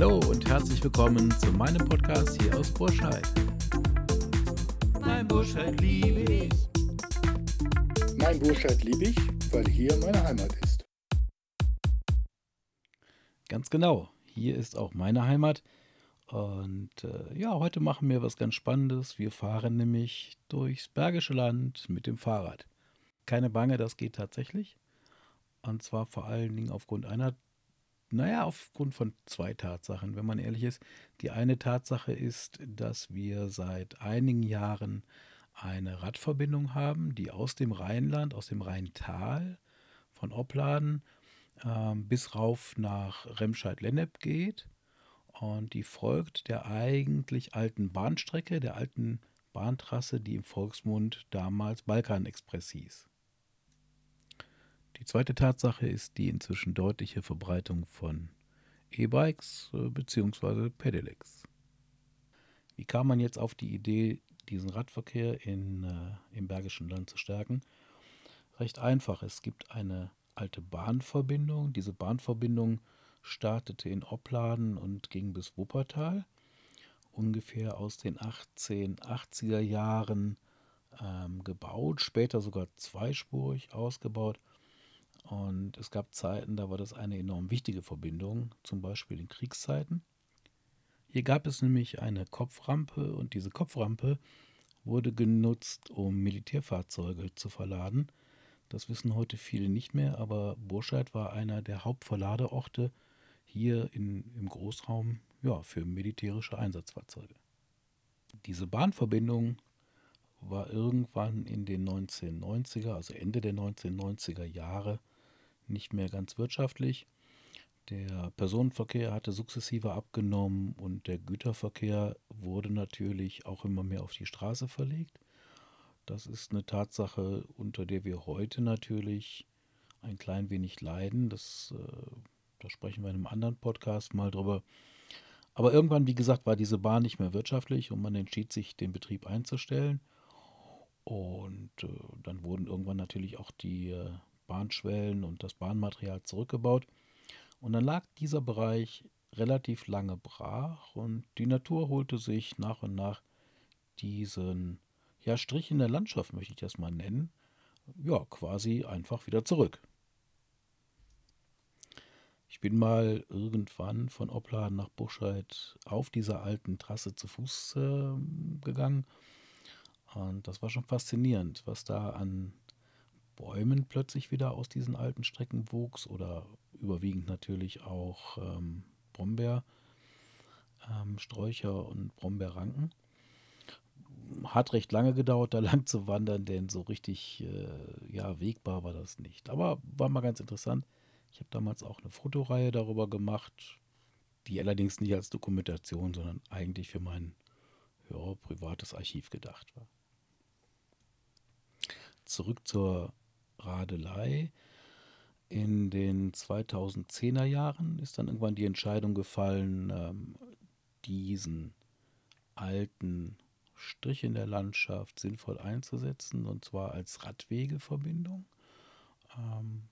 Hallo und herzlich willkommen zu meinem Podcast hier aus Burscheid. Mein Burscheid liebe ich. Mein Burscheid liebe ich, weil hier meine Heimat ist. Ganz genau, hier ist auch meine Heimat. Und äh, ja, heute machen wir was ganz Spannendes. Wir fahren nämlich durchs Bergische Land mit dem Fahrrad. Keine Bange, das geht tatsächlich. Und zwar vor allen Dingen aufgrund einer, naja, aufgrund von zwei Tatsachen, wenn man ehrlich ist. Die eine Tatsache ist, dass wir seit einigen Jahren eine Radverbindung haben, die aus dem Rheinland, aus dem Rheintal von Opladen äh, bis rauf nach Remscheid-Lennep geht und die folgt der eigentlich alten Bahnstrecke, der alten Bahntrasse, die im Volksmund damals Balkanexpress hieß. Die zweite Tatsache ist die inzwischen deutliche Verbreitung von E-Bikes äh, bzw. Pedelecs. Wie kam man jetzt auf die Idee, diesen Radverkehr in, äh, im Bergischen Land zu stärken? Recht einfach. Es gibt eine alte Bahnverbindung. Diese Bahnverbindung startete in Opladen und ging bis Wuppertal. Ungefähr aus den 1880er Jahren ähm, gebaut, später sogar zweispurig ausgebaut. Und es gab Zeiten, da war das eine enorm wichtige Verbindung, zum Beispiel in Kriegszeiten. Hier gab es nämlich eine Kopframpe und diese Kopframpe wurde genutzt, um Militärfahrzeuge zu verladen. Das wissen heute viele nicht mehr, aber Burscheid war einer der Hauptverladeorte hier in, im Großraum ja, für militärische Einsatzfahrzeuge. Diese Bahnverbindung war irgendwann in den 1990er, also Ende der 1990er Jahre, nicht mehr ganz wirtschaftlich. Der Personenverkehr hatte sukzessive abgenommen und der Güterverkehr wurde natürlich auch immer mehr auf die Straße verlegt. Das ist eine Tatsache, unter der wir heute natürlich ein klein wenig leiden. Das äh, da sprechen wir in einem anderen Podcast mal drüber. Aber irgendwann, wie gesagt, war diese Bahn nicht mehr wirtschaftlich und man entschied sich, den Betrieb einzustellen. Und äh, dann wurden irgendwann natürlich auch die äh, Bahnschwellen und das Bahnmaterial zurückgebaut. Und dann lag dieser Bereich relativ lange brach und die Natur holte sich nach und nach diesen ja, Strich in der Landschaft, möchte ich das mal nennen, ja, quasi einfach wieder zurück. Ich bin mal irgendwann von Opladen nach Buscheid auf dieser alten Trasse zu Fuß äh, gegangen. Und das war schon faszinierend, was da an Bäumen plötzlich wieder aus diesen alten Strecken wuchs oder überwiegend natürlich auch ähm, Brombeersträucher ähm, und Brombeerranken. Hat recht lange gedauert, da lang zu wandern, denn so richtig äh, ja, wegbar war das nicht. Aber war mal ganz interessant. Ich habe damals auch eine Fotoreihe darüber gemacht, die allerdings nicht als Dokumentation, sondern eigentlich für mein ja, privates Archiv gedacht war. Zurück zur Radelei. In den 2010er Jahren ist dann irgendwann die Entscheidung gefallen, ähm, diesen alten Strich in der Landschaft sinnvoll einzusetzen, und zwar als Radwegeverbindung. Ähm,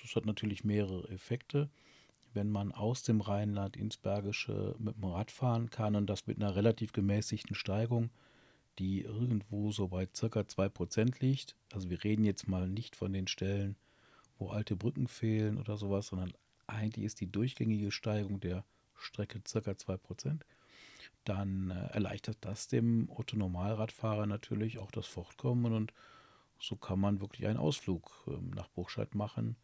das hat natürlich mehrere Effekte. Wenn man aus dem Rheinland ins Bergische mit dem Rad fahren kann und das mit einer relativ gemäßigten Steigung, die irgendwo so bei circa 2% liegt. Also wir reden jetzt mal nicht von den Stellen, wo alte Brücken fehlen oder sowas, sondern eigentlich ist die durchgängige Steigung der Strecke circa 2%. Dann äh, erleichtert das dem Otto-Normalradfahrer natürlich auch das Fortkommen und so kann man wirklich einen Ausflug äh, nach Burscheid machen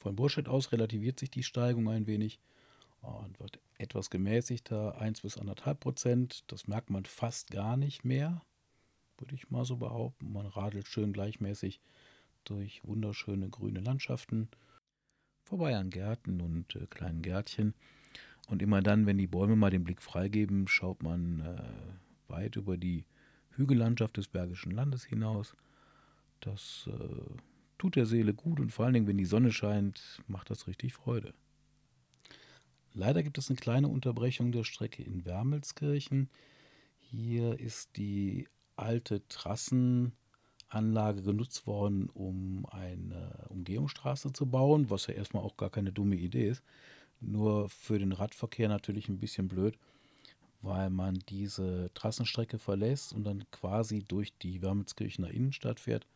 von Burscheid aus relativiert sich die Steigung ein wenig und wird etwas gemäßigter, 1 bis 1,5 Prozent. Das merkt man fast gar nicht mehr, würde ich mal so behaupten. Man radelt schön gleichmäßig durch wunderschöne grüne Landschaften, vorbei an Gärten und äh, kleinen Gärtchen. Und immer dann, wenn die Bäume mal den Blick freigeben, schaut man äh, weit über die Hügellandschaft des Bergischen Landes hinaus. Das äh, tut der Seele gut und vor allen Dingen, wenn die Sonne scheint, macht das richtig Freude. Leider gibt es eine kleine Unterbrechung der Strecke in Wermelskirchen. Hier ist die alte Trassenanlage genutzt worden, um eine Umgehungsstraße zu bauen, was ja erstmal auch gar keine dumme Idee ist. Nur für den Radverkehr natürlich ein bisschen blöd, weil man diese Trassenstrecke verlässt und dann quasi durch die Wermelskirchener Innenstadt fährt.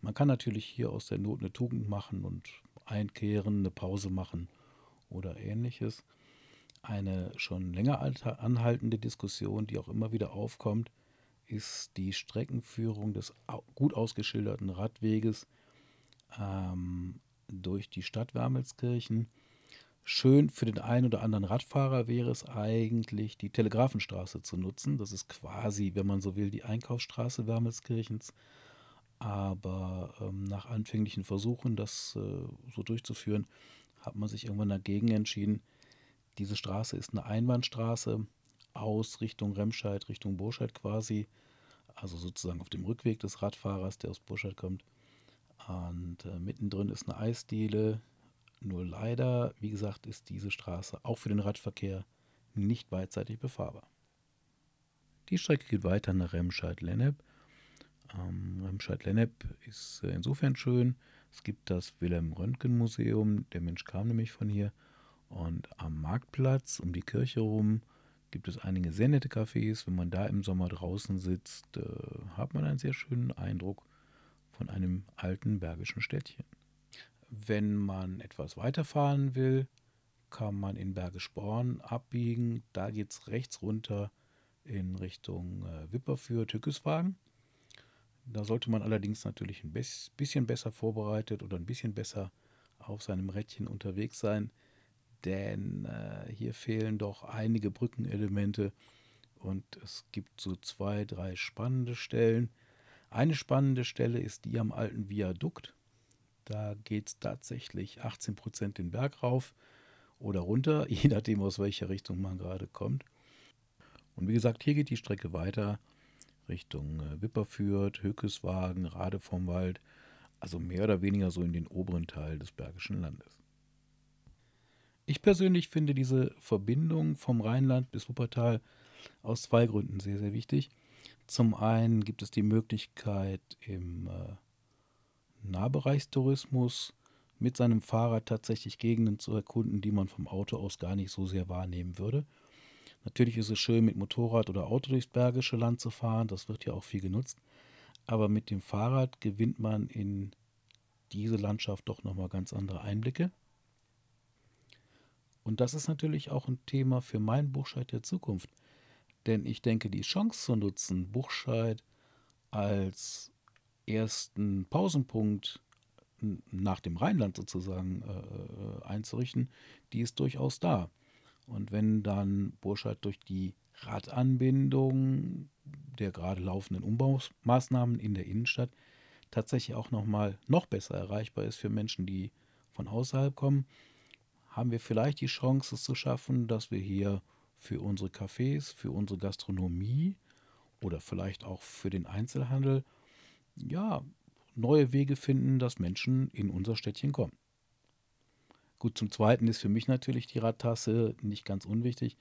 Man kann natürlich hier aus der Not eine Tugend machen und einkehren, eine Pause machen oder ähnliches. Eine schon länger anhaltende Diskussion, die auch immer wieder aufkommt, ist die Streckenführung des gut ausgeschilderten Radweges ähm, durch die Stadt Wermelskirchen. Schön für den einen oder anderen Radfahrer wäre es eigentlich, die Telegrafenstraße zu nutzen. Das ist quasi, wenn man so will, die Einkaufsstraße Wermelskirchens. Aber ähm, nach anfänglichen Versuchen, das äh, so durchzuführen, hat man sich irgendwann dagegen entschieden. Diese Straße ist eine Einbahnstraße aus Richtung Remscheid, Richtung Burscheid quasi. Also sozusagen auf dem Rückweg des Radfahrers, der aus Burscheid kommt. Und äh, mittendrin ist eine Eisdiele. Nur leider, wie gesagt, ist diese Straße auch für den Radverkehr nicht beidseitig befahrbar. Die Strecke geht weiter nach Remscheid-Lennep. Ähm, Remscheid-Lennep ist äh, insofern schön. Es gibt das Wilhelm-Röntgen-Museum. Der Mensch kam nämlich von hier. Und am Marktplatz um die Kirche rum gibt es einige sehr nette Cafés. Wenn man da im Sommer draußen sitzt, äh, hat man einen sehr schönen Eindruck von einem alten bergischen Städtchen. Wenn man etwas weiterfahren will, kann man in Bergisch Born abbiegen. Da geht es rechts runter in Richtung äh, Wipperfürth, Hückeswagen. Da sollte man allerdings natürlich ein bisschen besser vorbereitet oder ein bisschen besser auf seinem Rädchen unterwegs sein, denn äh, hier fehlen doch einige Brückenelemente und es gibt so zwei, drei spannende Stellen. Eine spannende Stelle ist die am alten Viadukt. Da geht es tatsächlich 18 Prozent den Berg rauf oder runter, je nachdem aus welcher Richtung man gerade kommt. Und wie gesagt, hier geht die Strecke weiter Richtung äh, Wipperfürth, Hökeswagen, Rade vom Wald, also mehr oder weniger so in den oberen Teil des Bergischen Landes. Ich persönlich finde diese Verbindung vom Rheinland bis Wuppertal aus zwei Gründen sehr, sehr wichtig. Zum einen gibt es die Möglichkeit, im äh, Nahbereichstourismus mit seinem Fahrrad tatsächlich Gegenden zu erkunden, die man vom Auto aus gar nicht so sehr wahrnehmen würde. Natürlich ist es schön, mit Motorrad oder Auto durchs Bergische Land zu fahren, das wird ja auch viel genutzt. Aber mit dem Fahrrad gewinnt man in diese Landschaft doch nochmal ganz andere Einblicke. Und das ist natürlich auch ein Thema für meinen Buchscheid der Zukunft. Denn ich denke, die Chance zu nutzen, Buchscheid als ersten Pausenpunkt nach dem Rheinland sozusagen äh, äh einzurichten, die ist durchaus da. Und wenn dann Burscheid durch die Radanbindung der gerade laufenden Umbaumaßnahmen in der Innenstadt tatsächlich auch nochmal noch besser erreichbar ist für Menschen, die von außerhalb kommen, haben wir vielleicht die Chance, es zu schaffen, dass wir hier für unsere Cafés, für unsere Gastronomie oder vielleicht auch für den Einzelhandel ja neue Wege finden, dass Menschen in unser Städtchen kommen. Gut, zum Zweiten ist für mich natürlich die Radtasse nicht ganz unwichtig.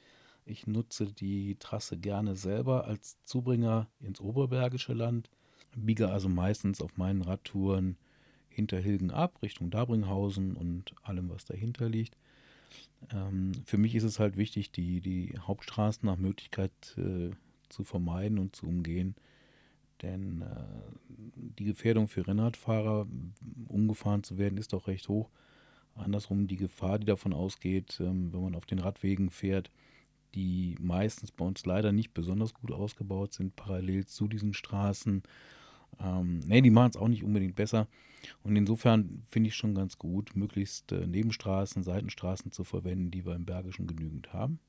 Ich nutze die Trasse gerne selber als Zubringer ins Oberbergische Land, biege also meistens auf meinen Radtouren hinter Hilgen ab, Richtung Dabringhausen und allem, was dahinter liegt. Ähm, für mich ist es halt wichtig, die, die Hauptstraßen nach Möglichkeit äh, zu vermeiden und zu umgehen. Denn äh, die Gefährdung für Rennradfahrer, umgefahren zu werden, ist doch recht hoch. Andersrum die Gefahr, die davon ausgeht, ähm, wenn man auf den Radwegen fährt, die meistens bei uns leider nicht besonders gut ausgebaut sind, parallel zu diesen Straßen. Ähm, ne, die machen es auch nicht unbedingt besser. Und insofern finde ich schon ganz gut, möglichst äh, Nebenstraßen, Seitenstraßen zu verwenden, die wir im Bergischen genügend haben.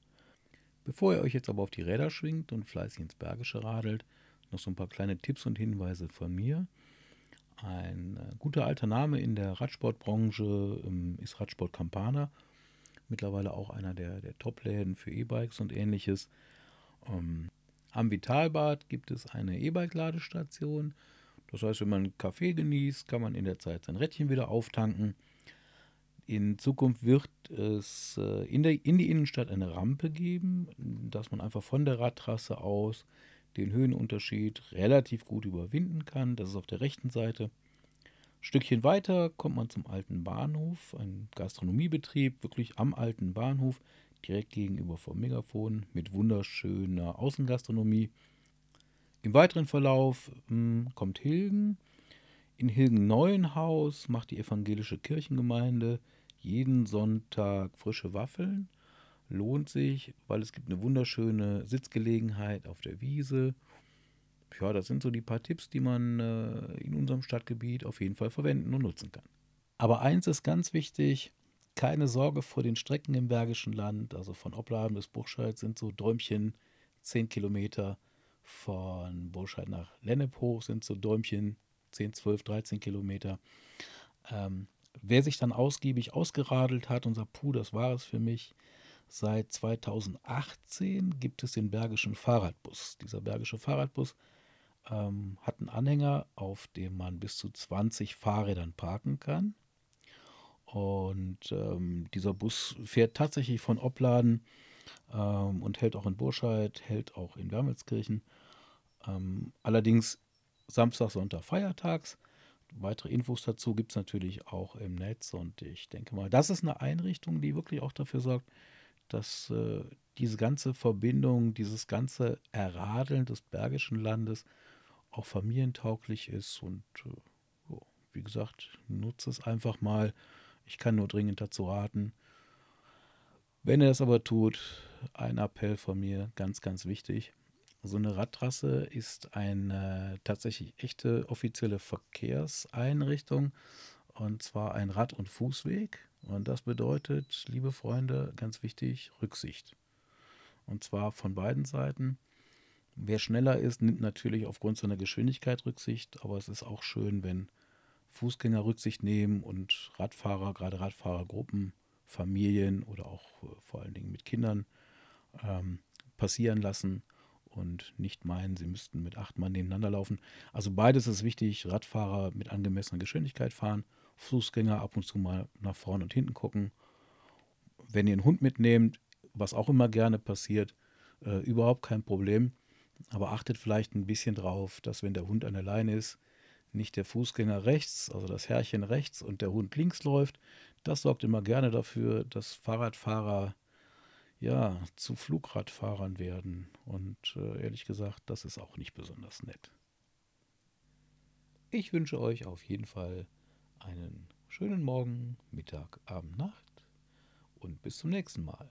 Bevor ihr euch jetzt aber auf die Räder schwingt und fleißig ins Bergische radelt, noch so ein paar kleine Tipps und Hinweise von mir. Ein äh, guter alter Name in der Radsportbranche ähm, ist Radsport Campana. Mittlerweile auch einer der, der Top-Läden für E-Bikes und ähnliches. Ähm, am Vitalbad gibt es eine E-Bike-Ladestation. Das heißt, wenn man einen Kaffee genießt, kann man in der Zeit sein Rädchen wieder auftanken. In Zukunft wird es äh, in, der, in die Innenstadt eine Rampe geben, dass man einfach von der Radtrasse aus den Höhenunterschied relativ gut überwinden kann. Das ist auf der rechten Seite. Stückchen weiter kommt man zum alten Bahnhof, ein Gastronomiebetrieb, wirklich am alten Bahnhof, direkt gegenüber vom Megafon mit wunderschöner Außengastronomie. Im weiteren Verlauf mh, hm, kommt Hilgen. In Hilgen-Neuenhaus macht die evangelische Kirchengemeinde jeden Sonntag frische Waffeln. Lohnt sich, weil es gibt eine wunderschöne Sitzgelegenheit auf der Wiese. Ja, das sind so die paar Tipps, die man äh, in unserem Stadtgebiet auf jeden Fall verwenden und nutzen kann. Aber eins ist ganz wichtig, keine Sorge vor den Strecken im Bergischen Land. Also von Opladen bis Burscheid sind so Däumchen 10 Kilometer. Von Burscheid nach Lennep hoch sind so Däumchen 10, 12, 13 Kilometer. Ähm, wer sich dann ausgiebig ausgeradelt hat und sagt, puh, das war es für mich, seit 2018 gibt es den Bergischen Fahrradbus. Dieser Bergische Fahrradbus ähm, hat einen Anhänger, auf dem man bis zu 20 Fahrrädern parken kann. Und ähm, dieser Bus fährt tatsächlich von Opladen ähm, und hält auch in Burscheid, hält auch in Wermelskirchen. Ähm, allerdings Samstag, Sonntag, Feiertags. Weitere Infos dazu gibt es natürlich auch im Netz und ich denke mal, das ist eine Einrichtung, die wirklich auch dafür sorgt, dass äh, diese ganze Verbindung, dieses ganze Erradeln des Bergischen Landes auch familientauglich ist und äh, wie gesagt, nutze es einfach mal. Ich kann nur dringend dazu raten. Wenn ihr es aber tut, ein Appell von mir, ganz, ganz wichtig. So eine Radtrasse ist eine tatsächlich echte offizielle Verkehrseinrichtung und zwar ein Rad- und Fußweg. Und das bedeutet, liebe Freunde, ganz wichtig, Rücksicht. Und zwar von beiden Seiten. Wer schneller ist, nimmt natürlich aufgrund seiner Geschwindigkeit Rücksicht, aber es ist auch schön, wenn Fußgänger Rücksicht nehmen und Radfahrer, gerade Radfahrergruppen, Familien oder auch äh, vor allen Dingen mit Kindern ähm, passieren lassen und nicht meinen, sie müssten mit acht Mann nebeneinander laufen. Also beides ist wichtig. Radfahrer mit angemessener Geschwindigkeit fahren, Fußgänger ab und zu mal nach vorne und hinten gucken. Wenn ihr einen Hund mitnehmt, was auch immer gerne passiert, äh, überhaupt kein Problem. Aber achtet vielleicht ein bisschen drauf, dass wenn der Hund an der Leine ist, nicht der Fußgänger rechts, also das Herrchen rechts und der Hund links läuft. Das sorgt immer gerne dafür, dass Fahrradfahrer ja zu Flugradfahrern werden. Und äh, ehrlich gesagt, das ist auch nicht besonders nett. Ich wünsche euch auf jeden Fall einen schönen Morgen, Mittag, Abend, Nacht und bis zum nächsten Mal.